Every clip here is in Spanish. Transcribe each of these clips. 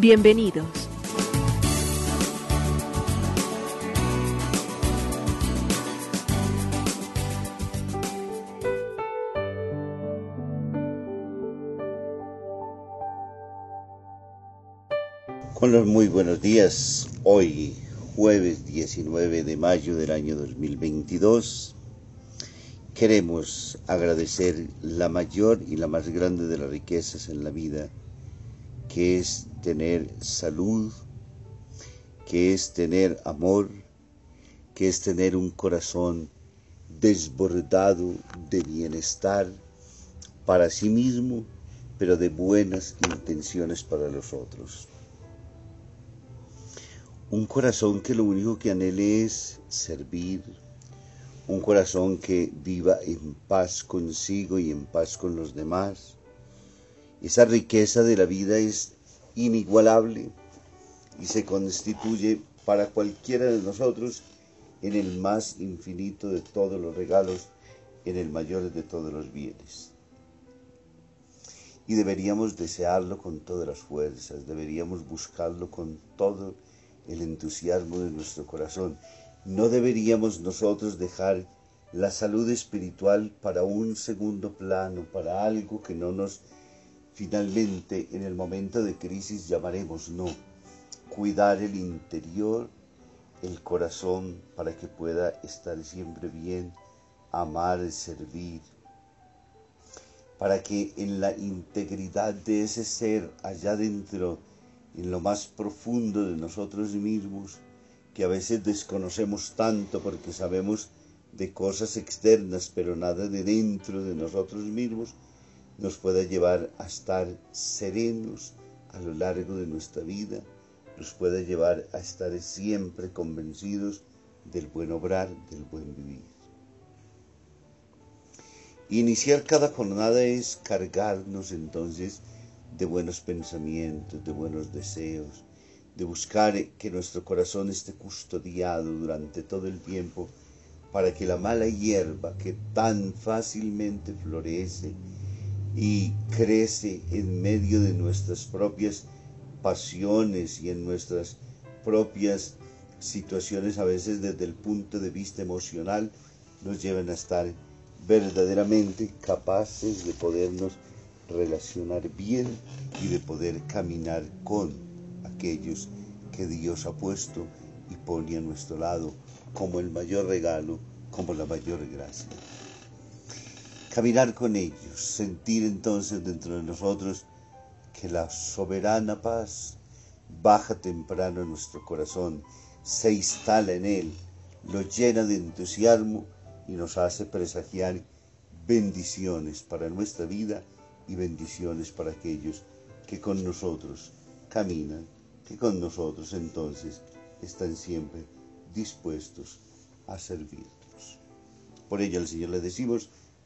Bienvenidos. Con los muy buenos días, hoy jueves 19 de mayo del año 2022, queremos agradecer la mayor y la más grande de las riquezas en la vida, que es tener salud, que es tener amor, que es tener un corazón desbordado de bienestar para sí mismo, pero de buenas intenciones para los otros. Un corazón que lo único que anhele es servir. Un corazón que viva en paz consigo y en paz con los demás. Esa riqueza de la vida es inigualable y se constituye para cualquiera de nosotros en el más infinito de todos los regalos, en el mayor de todos los bienes. Y deberíamos desearlo con todas las fuerzas, deberíamos buscarlo con todo el entusiasmo de nuestro corazón. No deberíamos nosotros dejar la salud espiritual para un segundo plano, para algo que no nos finalmente en el momento de crisis llamaremos no. Cuidar el interior, el corazón, para que pueda estar siempre bien, amar, servir, para que en la integridad de ese ser allá dentro en lo más profundo de nosotros mismos, que a veces desconocemos tanto porque sabemos de cosas externas, pero nada de dentro de nosotros mismos, nos pueda llevar a estar serenos a lo largo de nuestra vida, nos pueda llevar a estar siempre convencidos del buen obrar, del buen vivir. Iniciar cada jornada es cargarnos entonces de buenos pensamientos, de buenos deseos, de buscar que nuestro corazón esté custodiado durante todo el tiempo para que la mala hierba que tan fácilmente florece y crece en medio de nuestras propias pasiones y en nuestras propias situaciones a veces desde el punto de vista emocional nos lleven a estar verdaderamente capaces de podernos relacionar bien y de poder caminar con aquellos que Dios ha puesto y pone a nuestro lado como el mayor regalo, como la mayor gracia. Caminar con ellos, sentir entonces dentro de nosotros que la soberana paz baja temprano en nuestro corazón, se instala en él, lo llena de entusiasmo y nos hace presagiar bendiciones para nuestra vida y bendiciones para aquellos que con nosotros caminan, que con nosotros entonces están siempre dispuestos a servirnos. Por ello al Señor le decimos,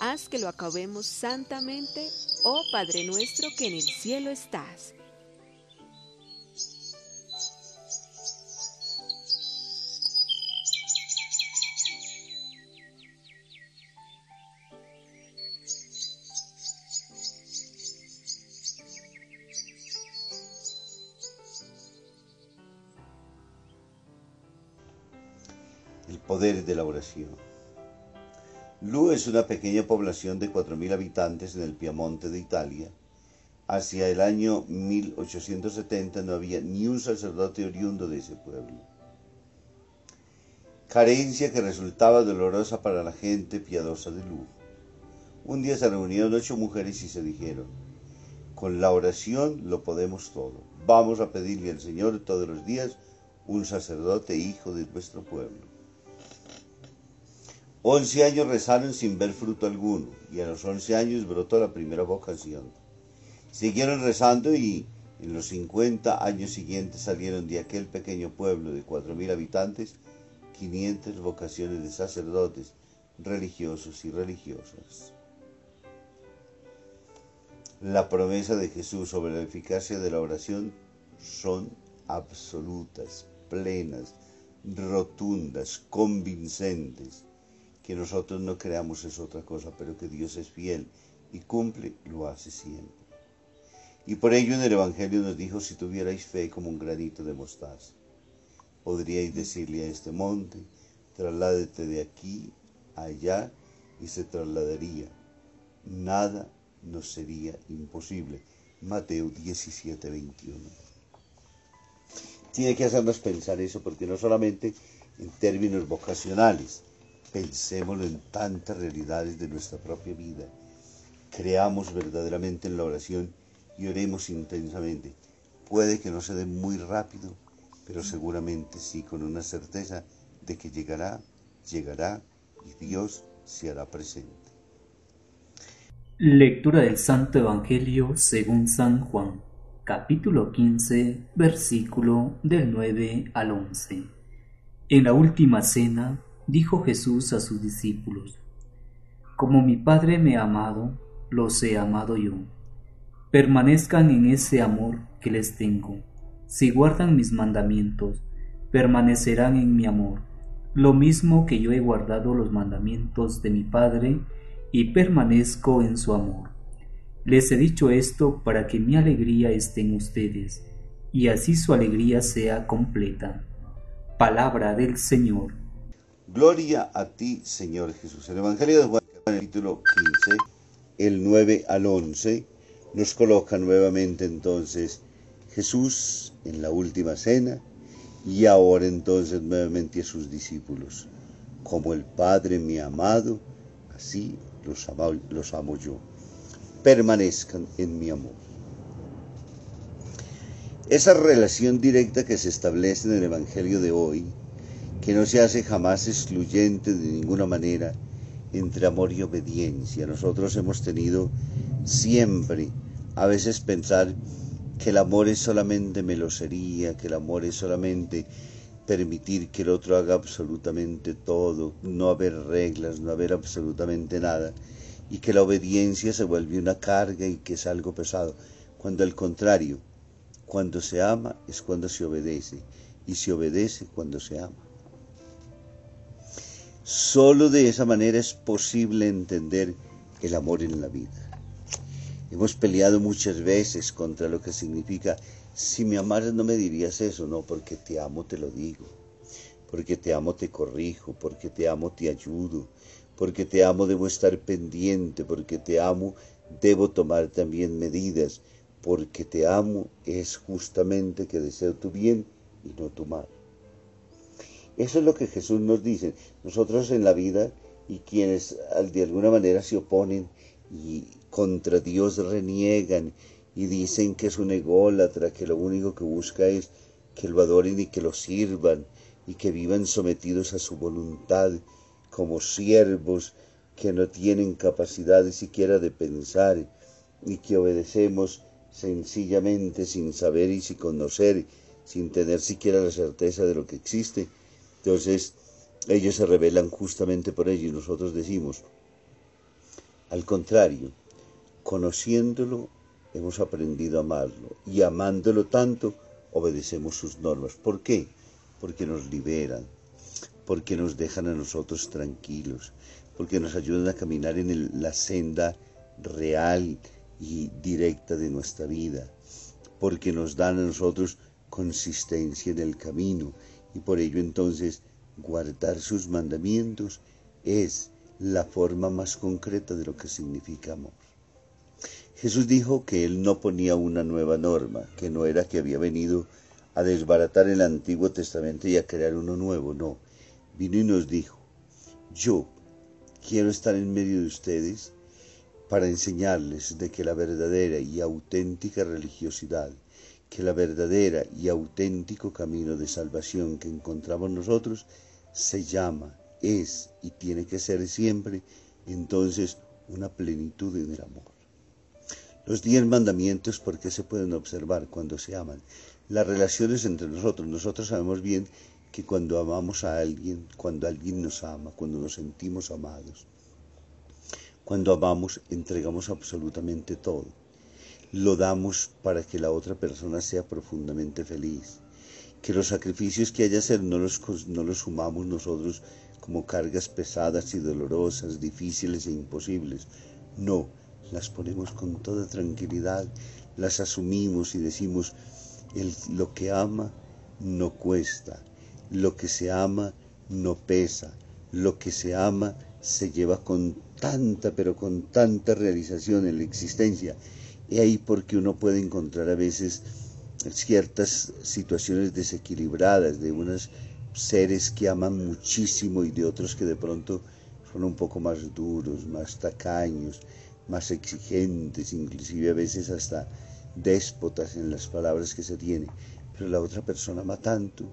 haz que lo acabemos santamente, oh Padre nuestro que en el cielo estás. El poder de la oración. Lu es una pequeña población de 4.000 habitantes en el Piamonte de Italia. Hacia el año 1870 no había ni un sacerdote oriundo de ese pueblo. Carencia que resultaba dolorosa para la gente piadosa de Lu. Un día se reunieron ocho mujeres y se dijeron, con la oración lo podemos todo. Vamos a pedirle al Señor todos los días un sacerdote hijo de nuestro pueblo. Once años rezaron sin ver fruto alguno, y a los once años brotó la primera vocación. Siguieron rezando y en los cincuenta años siguientes salieron de aquel pequeño pueblo de cuatro mil habitantes quinientas vocaciones de sacerdotes, religiosos y religiosas. La promesa de Jesús sobre la eficacia de la oración son absolutas, plenas, rotundas, convincentes. Que nosotros no creamos es otra cosa, pero que Dios es fiel y cumple, lo hace siempre. Y por ello en el Evangelio nos dijo, si tuvierais fe como un granito de mostaza, podríais decirle a este monte, trasládete de aquí allá y se trasladaría. Nada nos sería imposible. Mateo 17, 21 tiene que hacernos pensar eso, porque no solamente en términos vocacionales, pensémoslo en tantas realidades de nuestra propia vida. Creamos verdaderamente en la oración y oremos intensamente. Puede que no se dé muy rápido, pero seguramente sí con una certeza de que llegará, llegará y Dios se hará presente. Lectura del Santo Evangelio según San Juan capítulo 15, versículo del 9 al 11. En la última cena dijo Jesús a sus discípulos, Como mi Padre me ha amado, los he amado yo. Permanezcan en ese amor que les tengo. Si guardan mis mandamientos, permanecerán en mi amor, lo mismo que yo he guardado los mandamientos de mi Padre y permanezco en su amor. Les he dicho esto para que mi alegría esté en ustedes, y así su alegría sea completa. Palabra del Señor. Gloria a ti, Señor Jesús. El Evangelio de Juan, capítulo 15, el 9 al 11, nos coloca nuevamente entonces Jesús en la última cena y ahora entonces nuevamente a sus discípulos. Como el Padre me ha amado, así los los amo yo permanezcan en mi amor. Esa relación directa que se establece en el Evangelio de hoy, que no se hace jamás excluyente de ninguna manera entre amor y obediencia. Nosotros hemos tenido siempre, a veces pensar que el amor es solamente melosería, que el amor es solamente permitir que el otro haga absolutamente todo, no haber reglas, no haber absolutamente nada y que la obediencia se vuelve una carga y que es algo pesado, cuando al contrario, cuando se ama es cuando se obedece y se obedece cuando se ama. Solo de esa manera es posible entender el amor en la vida. Hemos peleado muchas veces contra lo que significa, si me amaras no me dirías eso, no, porque te amo te lo digo, porque te amo te corrijo, porque te amo te ayudo, porque te amo debo estar pendiente, porque te amo debo tomar también medidas, porque te amo es justamente que deseo tu bien y no tu mal. Eso es lo que Jesús nos dice. Nosotros en la vida y quienes de alguna manera se oponen y contra Dios reniegan y dicen que es un ególatra, que lo único que busca es que lo adoren y que lo sirvan y que vivan sometidos a su voluntad como siervos que no tienen capacidad siquiera de pensar y que obedecemos sencillamente sin saber y sin conocer, sin tener siquiera la certeza de lo que existe. Entonces ellos se rebelan justamente por ello y nosotros decimos, al contrario, conociéndolo hemos aprendido a amarlo y amándolo tanto obedecemos sus normas. ¿Por qué? Porque nos liberan, porque nos dejan a nosotros tranquilos, porque nos ayudan a caminar en la senda real y directa de nuestra vida, porque nos dan a nosotros consistencia en el camino y por ello entonces guardar sus mandamientos es la forma más concreta de lo que significa amor. Jesús dijo que él no ponía una nueva norma, que no era que había venido a desbaratar el Antiguo Testamento y a crear uno nuevo, no. Vino y nos dijo, yo quiero estar en medio de ustedes para enseñarles de que la verdadera y auténtica religiosidad, que la verdadera y auténtico camino de salvación que encontramos nosotros se llama, es y tiene que ser siempre entonces una plenitud en el amor. Los diez mandamientos, ¿por qué se pueden observar cuando se aman? Las relaciones entre nosotros. Nosotros sabemos bien que cuando amamos a alguien, cuando alguien nos ama, cuando nos sentimos amados, cuando amamos, entregamos absolutamente todo. Lo damos para que la otra persona sea profundamente feliz. Que los sacrificios que haya hacer no los, no los sumamos nosotros como cargas pesadas y dolorosas, difíciles e imposibles. No, las ponemos con toda tranquilidad, las asumimos y decimos, el, lo que ama no cuesta, lo que se ama no pesa, lo que se ama se lleva con tanta, pero con tanta realización en la existencia. Y ahí porque uno puede encontrar a veces ciertas situaciones desequilibradas de unos seres que aman muchísimo y de otros que de pronto son un poco más duros, más tacaños, más exigentes, inclusive a veces hasta déspotas en las palabras que se tiene. Pero la otra persona ama tanto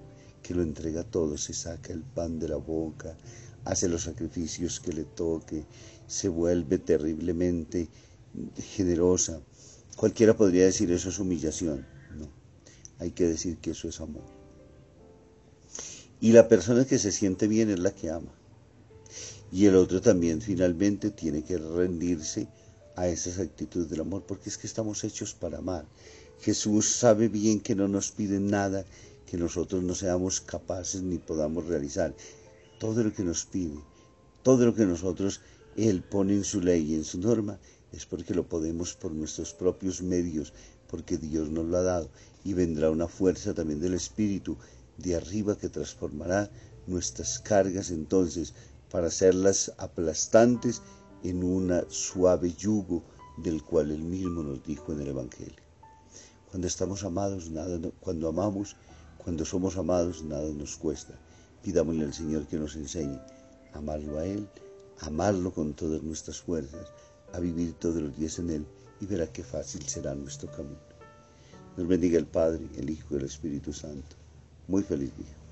que lo entrega todo, se saca el pan de la boca, hace los sacrificios que le toque, se vuelve terriblemente generosa. Cualquiera podría decir eso es humillación. No, hay que decir que eso es amor. Y la persona que se siente bien es la que ama. Y el otro también finalmente tiene que rendirse a esas actitudes del amor, porque es que estamos hechos para amar. Jesús sabe bien que no nos pide nada que nosotros no seamos capaces ni podamos realizar todo lo que nos pide, todo lo que nosotros Él pone en su ley y en su norma, es porque lo podemos por nuestros propios medios, porque Dios nos lo ha dado, y vendrá una fuerza también del Espíritu de arriba que transformará nuestras cargas entonces para hacerlas aplastantes en un suave yugo del cual Él mismo nos dijo en el Evangelio. Cuando estamos amados, nada, cuando amamos, cuando somos amados, nada nos cuesta. Pidámosle al Señor que nos enseñe a amarlo a Él, amarlo con todas nuestras fuerzas, a vivir todos los días en Él y verá qué fácil será nuestro camino. Nos bendiga el Padre, el Hijo y el Espíritu Santo. Muy feliz día.